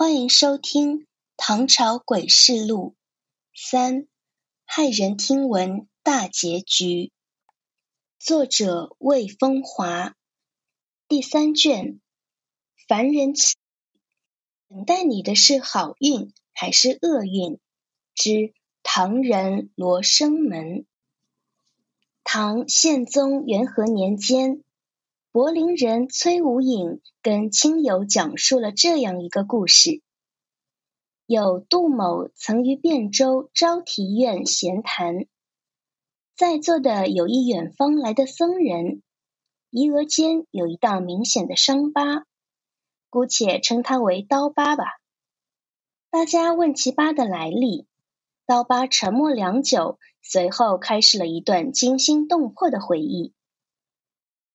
欢迎收听《唐朝诡事录》三骇人听闻大结局。作者魏风华。第三卷。凡人起，等待你的是好运还是厄运？之唐人罗生门。唐宪宗元和年间。柏林人崔无影跟亲友讲述了这样一个故事：有杜某曾于汴州招提院闲谈，在座的有一远方来的僧人，鼻额间有一道明显的伤疤，姑且称他为刀疤吧。大家问其疤的来历，刀疤沉默良久，随后开始了一段惊心动魄的回忆。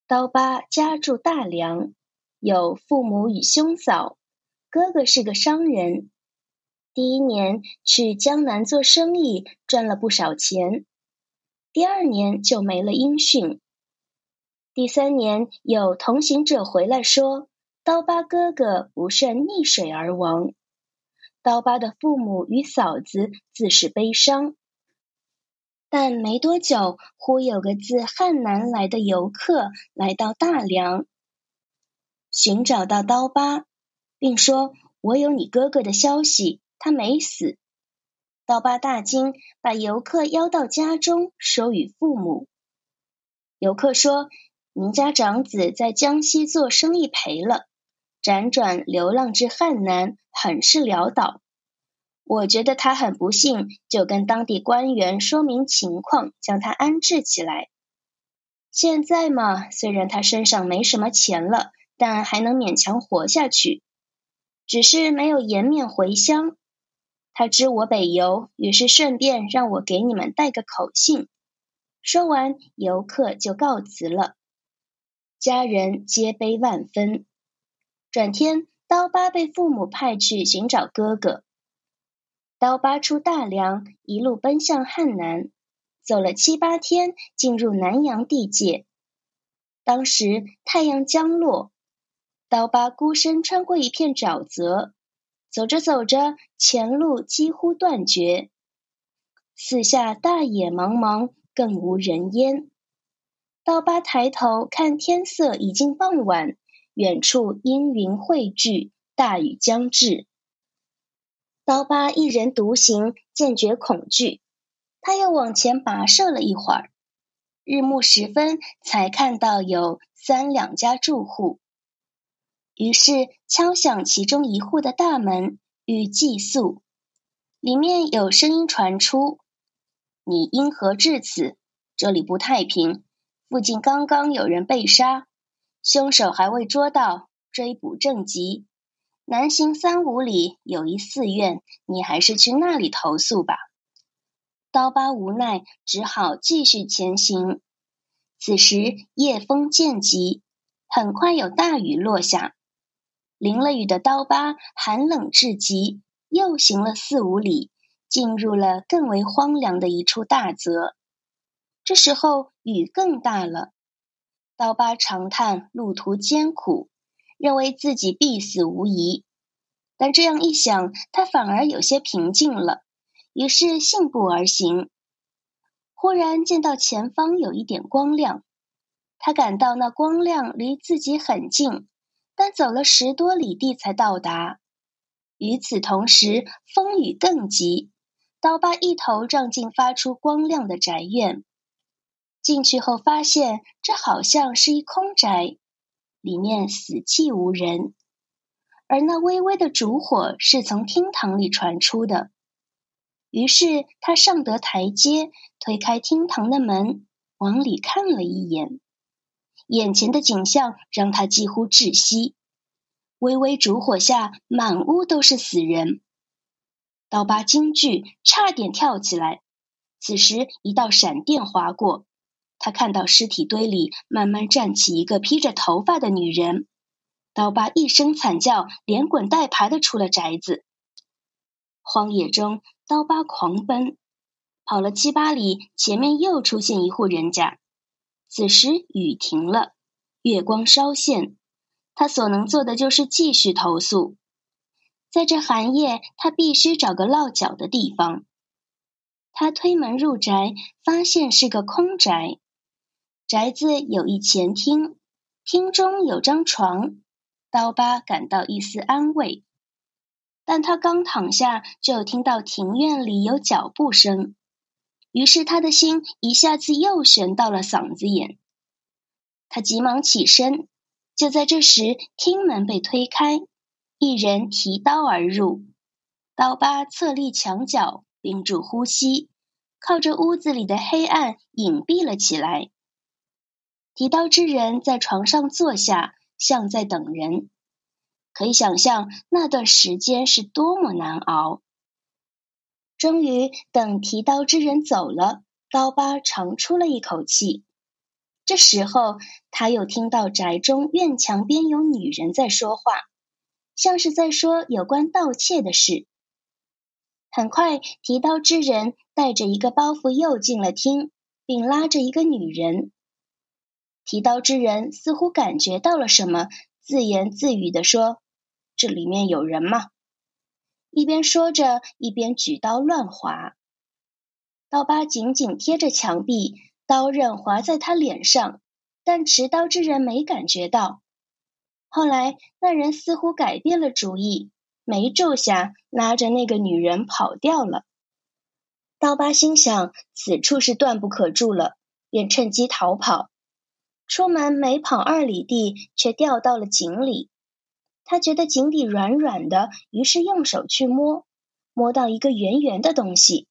刀疤家住大梁，有父母与兄嫂，哥哥是个商人。第一年去江南做生意，赚了不少钱。第二年就没了音讯。第三年有同行者回来说，刀疤哥哥不慎溺水而亡。刀疤的父母与嫂子自是悲伤。但没多久，忽有个自汉南来的游客来到大梁，寻找到刀疤，并说：“我有你哥哥的消息，他没死。”刀疤大惊，把游客邀到家中，收与父母。游客说：“您家长子在江西做生意赔了，辗转流浪至汉南，很是潦倒。”我觉得他很不幸，就跟当地官员说明情况，将他安置起来。现在嘛，虽然他身上没什么钱了，但还能勉强活下去，只是没有颜面回乡。他知我北游，于是顺便让我给你们带个口信。说完，游客就告辞了。家人皆悲万分。转天，刀疤被父母派去寻找哥哥。刀疤出大梁，一路奔向汉南，走了七八天，进入南阳地界。当时太阳将落，刀疤孤身穿过一片沼泽，走着走着，前路几乎断绝，四下大野茫茫，更无人烟。刀疤抬头看天色已经傍晚，远处阴云汇聚，大雨将至。刀疤一人独行，渐觉恐惧。他又往前跋涉了一会儿，日暮时分，才看到有三两家住户。于是敲响其中一户的大门，欲寄宿。里面有声音传出：“你因何至此？这里不太平，附近刚刚有人被杀，凶手还未捉到，追捕正急。”南行三五里有一寺院，你还是去那里投宿吧。刀疤无奈，只好继续前行。此时夜风渐急，很快有大雨落下。淋了雨的刀疤寒冷至极，又行了四五里，进入了更为荒凉的一处大泽。这时候雨更大了，刀疤长叹路途艰苦。认为自己必死无疑，但这样一想，他反而有些平静了，于是信步而行。忽然见到前方有一点光亮，他感到那光亮离自己很近，但走了十多里地才到达。与此同时，风雨更急，刀疤一头撞进发出光亮的宅院。进去后发现，这好像是一空宅。里面死寂无人，而那微微的烛火是从厅堂里传出的。于是他上得台阶，推开厅堂的门，往里看了一眼。眼前的景象让他几乎窒息。微微烛火下，满屋都是死人。刀疤惊惧，差点跳起来。此时一道闪电划过。他看到尸体堆里慢慢站起一个披着头发的女人，刀疤一声惨叫，连滚带爬的出了宅子。荒野中，刀疤狂奔，跑了七八里，前面又出现一户人家。此时雨停了，月光稍现，他所能做的就是继续投宿。在这寒夜，他必须找个落脚的地方。他推门入宅，发现是个空宅。宅子有一前厅，厅中有张床，刀疤感到一丝安慰。但他刚躺下，就听到庭院里有脚步声，于是他的心一下子又悬到了嗓子眼。他急忙起身，就在这时，厅门被推开，一人提刀而入。刀疤侧立墙角，屏住呼吸，靠着屋子里的黑暗隐蔽了起来。提刀之人在床上坐下，像在等人。可以想象那段时间是多么难熬。终于，等提刀之人走了，刀疤长出了一口气。这时候，他又听到宅中院墙边有女人在说话，像是在说有关盗窃的事。很快，提刀之人带着一个包袱又进了厅，并拉着一个女人。提刀之人似乎感觉到了什么，自言自语地说。这里面有人吗？一边说着，一边举刀乱划。刀疤紧紧贴着墙壁，刀刃划在他脸上，但持刀之人没感觉到。后来，那人似乎改变了主意，没住下，拉着那个女人跑掉了。刀疤心想，此处是断不可住了，便趁机逃跑。出门没跑二里地，却掉到了井里。他觉得井底软软的，于是用手去摸，摸到一个圆圆的东西。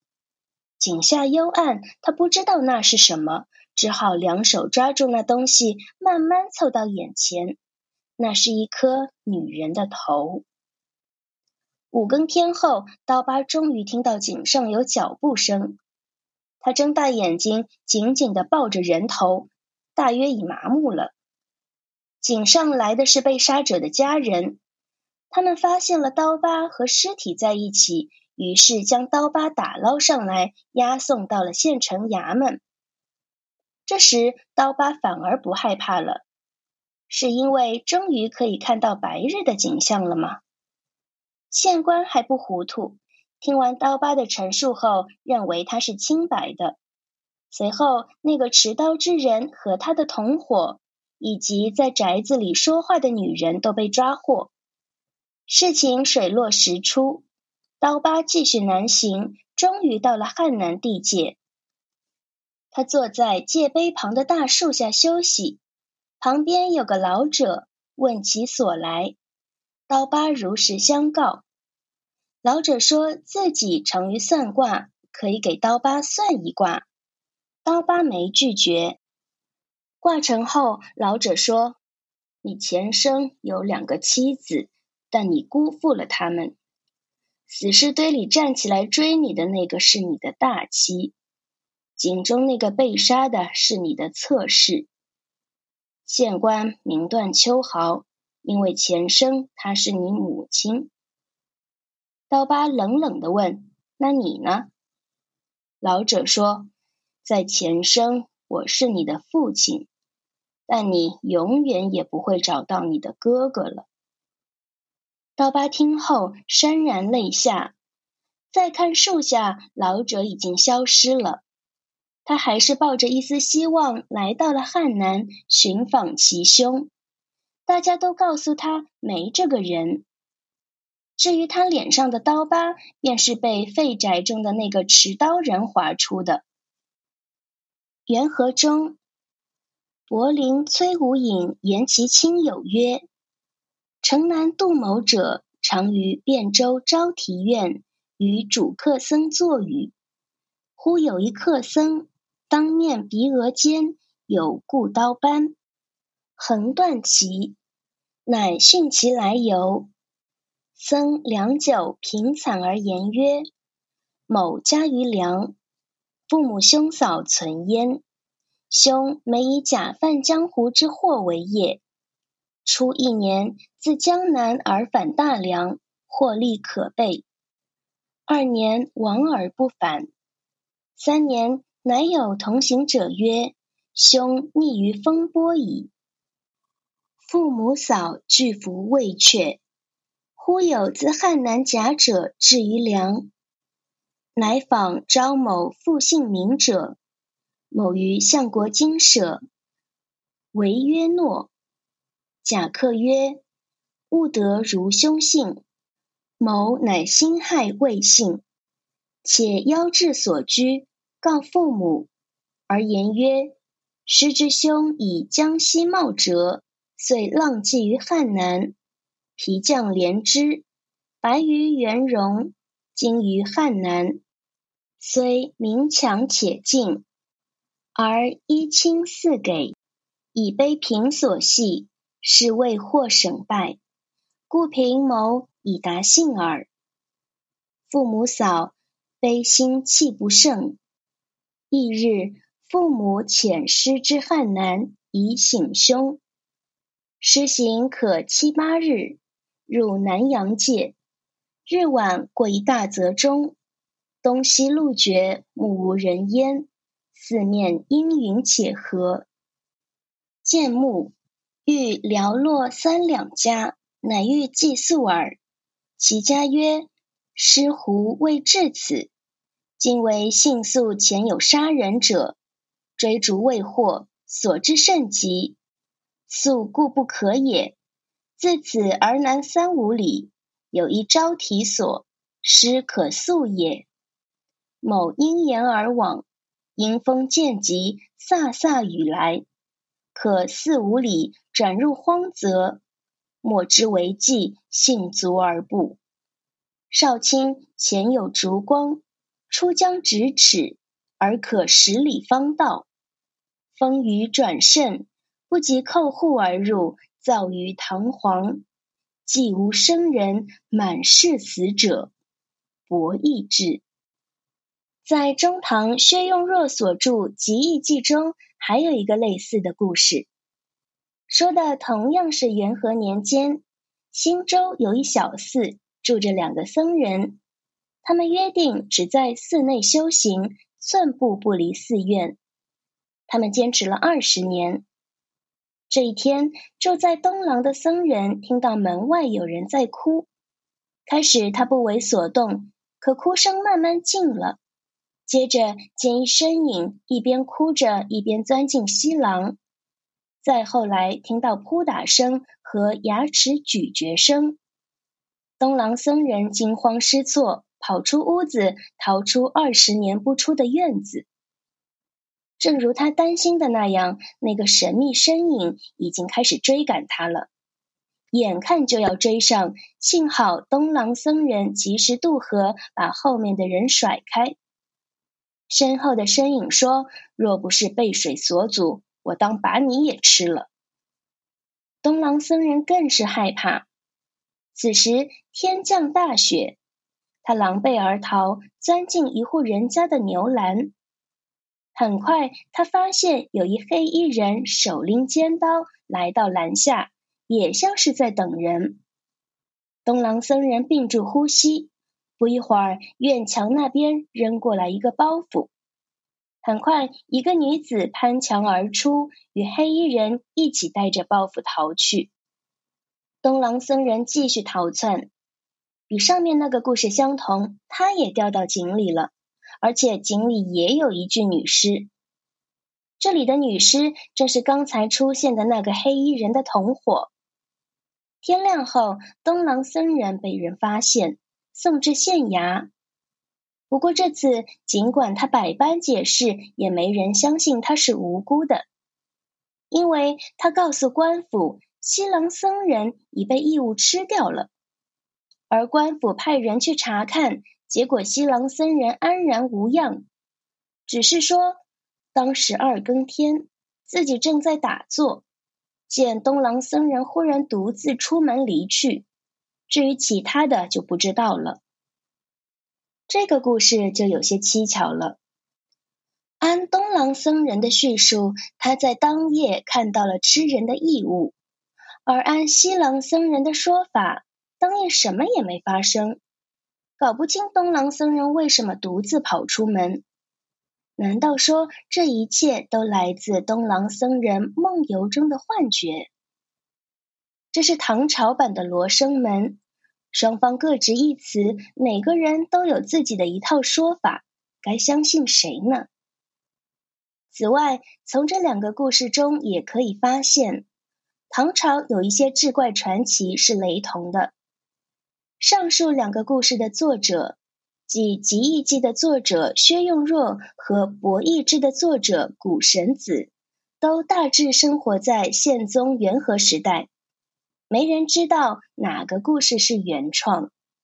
井下幽暗，他不知道那是什么，只好两手抓住那东西，慢慢凑到眼前。那是一颗女人的头。五更天后，刀疤终于听到井上有脚步声。他睁大眼睛，紧紧的抱着人头，大约已麻木了。井上来的是被杀者的家人，他们发现了刀疤和尸体在一起，于是将刀疤打捞上来，押送到了县城衙门。这时，刀疤反而不害怕了，是因为终于可以看到白日的景象了吗？县官还不糊涂，听完刀疤的陈述后，认为他是清白的。随后，那个持刀之人和他的同伙。以及在宅子里说话的女人都被抓获，事情水落石出。刀疤继续南行，终于到了汉南地界。他坐在界碑旁的大树下休息，旁边有个老者问其所来。刀疤如实相告。老者说自己长于算卦，可以给刀疤算一卦。刀疤没拒绝。挂成后，老者说：“你前生有两个妻子，但你辜负了他们。死尸堆里站起来追你的那个是你的大妻，井中那个被杀的是你的侧室。县官名断秋毫，因为前生她是你母亲。”刀疤冷冷的问：“那你呢？”老者说：“在前生我是你的父亲。”但你永远也不会找到你的哥哥了。刀疤听后潸然泪下。再看树下，老者已经消失了。他还是抱着一丝希望来到了汉南寻访其兄。大家都告诉他没这个人。至于他脸上的刀疤，便是被废宅中的那个持刀人划出的。元和中。柏林崔无隐言其亲友曰：“城南杜某者，常于汴州昭提院与主客僧坐语。忽有一客僧，当面鼻额间有故刀斑，横断其，乃讯其来由。僧良久，平惨而言曰：‘某家于梁，父母兄嫂存焉。’”兄每以假贩江湖之货为业，初一年自江南而返大梁，获利可备。二年亡而不返。三年乃有同行者曰：“兄溺于风波矣。”父母嫂俱服未却。忽有自汉南甲者至于梁，乃访招某复姓名者。某于相国精舍，为曰诺。甲客曰：“勿得如兄信。”某乃辛亥未信，且邀至所居，告父母，而言曰：“师之兄以江西冒折，遂浪迹于汉南。皮将连之，白于元戎，今于汉南，虽明强且敬，而一亲四给，以卑平所系。”是未获省败，故平谋以达信耳。父母嫂悲心气不胜，翌日父母遣师之汉南以省兄。师行可七八日，入南阳界。日晚过一大泽中，东西路绝，目无人烟，四面阴云且合，见木。欲寥落三两家，乃欲寄宿耳。其家曰：“师胡未至此，今为信宿前有杀人者，追逐未获，所之甚急，宿故不可也。自此而南三五里，有一招提所，师可宿也。”某因言而往，迎风渐急，飒飒雨来，可四五里。转入荒泽，莫之为计，信足而步。少卿前有烛光，出将咫尺，而可十里方到。风雨转甚，不及叩户而入，造于堂皇。既无生人，满是死者。博弈志。在中唐薛用若所著《集异记》中，还有一个类似的故事。说的同样是元和年间，新州有一小寺，住着两个僧人。他们约定只在寺内修行，寸步不离寺院。他们坚持了二十年。这一天，住在东廊的僧人听到门外有人在哭。开始他不为所动，可哭声慢慢静了。接着见一身影，一边哭着，一边钻进西廊。再后来，听到扑打声和牙齿咀嚼声，东廊僧人惊慌失措，跑出屋子，逃出二十年不出的院子。正如他担心的那样，那个神秘身影已经开始追赶他了，眼看就要追上，幸好东廊僧人及时渡河，把后面的人甩开。身后的身影说：“若不是被水所阻。”我当把你也吃了。东廊僧人更是害怕。此时天降大雪，他狼狈而逃，钻进一户人家的牛栏。很快，他发现有一黑衣人手拎尖刀来到栏下，也像是在等人。东廊僧人屏住呼吸，不一会儿，院墙那边扔过来一个包袱。很快，一个女子攀墙而出，与黑衣人一起带着包袱逃去。东郎僧人继续逃窜，与上面那个故事相同，他也掉到井里了，而且井里也有一具女尸。这里的女尸正是刚才出现的那个黑衣人的同伙。天亮后，东郎僧人被人发现，送至县衙。不过这次，尽管他百般解释，也没人相信他是无辜的，因为他告诉官府，西郎僧人已被异物吃掉了，而官府派人去查看，结果西郎僧人安然无恙，只是说当时二更天，自己正在打坐，见东郎僧人忽然独自出门离去，至于其他的就不知道了。这个故事就有些蹊跷了。按东廊僧人的叙述，他在当夜看到了吃人的异物；而按西廊僧人的说法，当夜什么也没发生。搞不清东廊僧人为什么独自跑出门？难道说这一切都来自东廊僧人梦游中的幻觉？这是唐朝版的罗生门。双方各执一词，每个人都有自己的一套说法，该相信谁呢？此外，从这两个故事中也可以发现，唐朝有一些志怪传奇是雷同的。上述两个故事的作者，即《集异记》的作者薛用若和《博弈志》的作者古神子，都大致生活在宪宗元和时代，没人知道哪个故事是原创。